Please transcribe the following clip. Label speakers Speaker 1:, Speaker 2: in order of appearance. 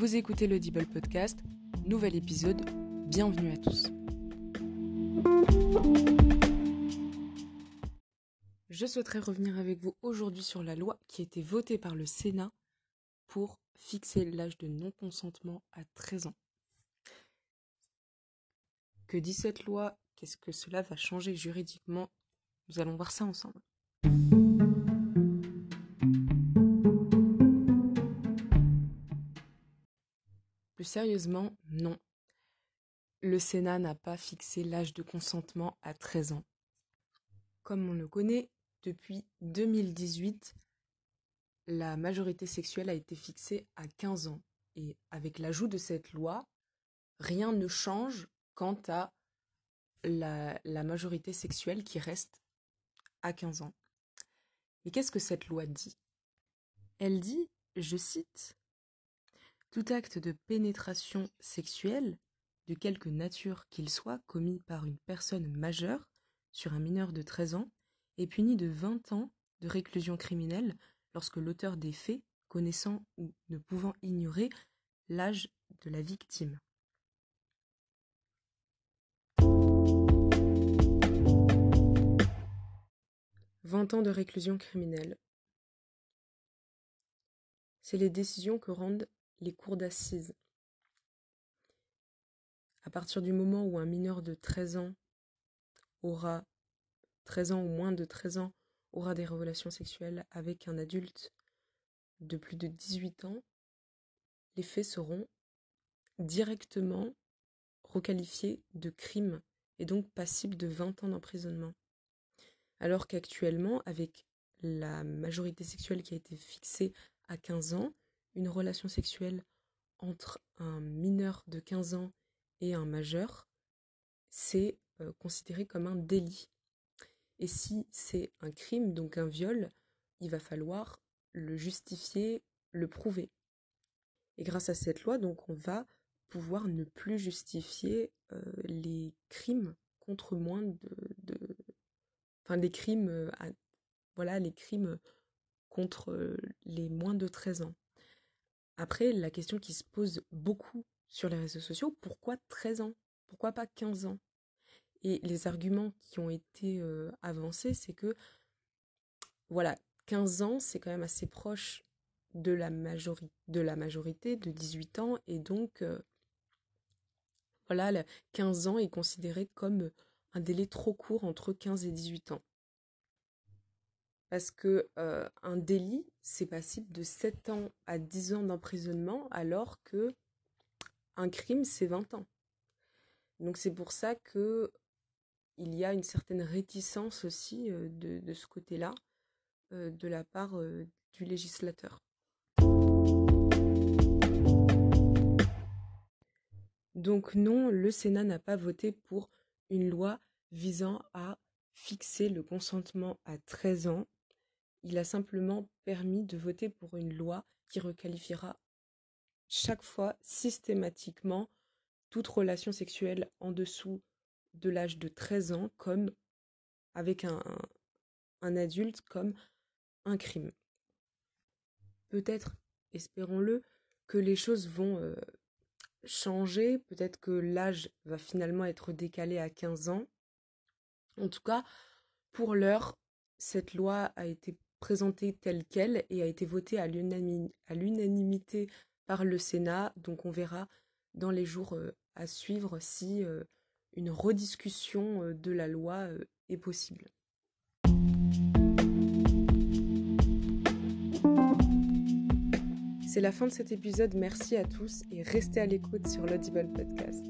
Speaker 1: Vous écoutez l'Audible Podcast, nouvel épisode, bienvenue à tous. Je souhaiterais revenir avec vous aujourd'hui sur la loi qui a été votée par le Sénat pour fixer l'âge de non-consentement à 13 ans. Que dit cette loi? Qu'est-ce que cela va changer juridiquement? Nous allons voir ça ensemble. Plus sérieusement, non. Le Sénat n'a pas fixé l'âge de consentement à 13 ans. Comme on le connaît, depuis 2018, la majorité sexuelle a été fixée à 15 ans. Et avec l'ajout de cette loi, rien ne change quant à la, majorité sexuelle qui reste à 15 ans. Mais qu'est-ce que cette loi dit? Elle dit, je cite, tout acte de pénétration sexuelle, de quelque nature qu'il soit, commis par une personne majeure sur un mineur de 13 ans, est puni de 20 ans de réclusion criminelle lorsque l'auteur des faits, connaissant ou ne pouvant ignorer l'âge de la victime. Vingt ans de réclusion criminelle. C'est les décisions que rendent les cours d'assises. À partir du moment où un mineur de 13 ans aura 13 ans ou moins de 13 ans aura des relations sexuelles avec un adulte de plus de 18 ans, les faits seront directement requalifiés de crimes et donc passibles de 20 ans d'emprisonnement. Alors qu'actuellement, avec la majorité sexuelle qui a été fixée à 15 ans, une relation sexuelle entre un mineur de 15 ans et un majeur, c'est euh, considéré comme un délit. Et si c'est un crime, donc un viol, il va falloir le justifier, le prouver. Et grâce à cette loi, donc, on va pouvoir ne plus justifier euh, les crimes contre moins de, enfin les crimes, euh, les crimes contre les moins de 13 ans. Après, la question qui se pose beaucoup sur les réseaux sociaux, pourquoi 13 ans? Pourquoi pas 15 ans? Et les arguments qui ont été euh, avancés, c'est que, voilà, 15 ans, c'est quand même assez proche de la, de la majorité, de 18 ans, et donc, euh, voilà, 15 ans est considéré comme un délai trop court entre 15 et 18 ans. Parce que euh, un délit, c'est passible de 7 ans à 10 ans d'emprisonnement, alors que un crime, c'est 20 ans. Donc c'est pour ça que il y a une certaine réticence aussi euh, de, ce côté-là, euh, de la part du législateur. Donc non, le Sénat n'a pas voté pour une loi visant à fixer le consentement à 13 ans il a simplement permis de voter pour une loi qui requalifiera chaque fois systématiquement toute relation sexuelle en dessous de l'âge de 13 ans comme avec un, adulte comme un crime. Peut-être, espérons-le, que les choses vont euh, changer, peut-être que l'âge va finalement être décalé à 15 ans. En tout cas, pour l'heure, cette loi a été présentée telle qu'elle et a été votée à l'unanimité par le Sénat. Donc on verra dans les jours euh, à suivre si euh, une rediscussion euh, de la loi est possible. C'est la fin de cet épisode, merci à tous et restez à l'écoute sur l'Audible Podcast.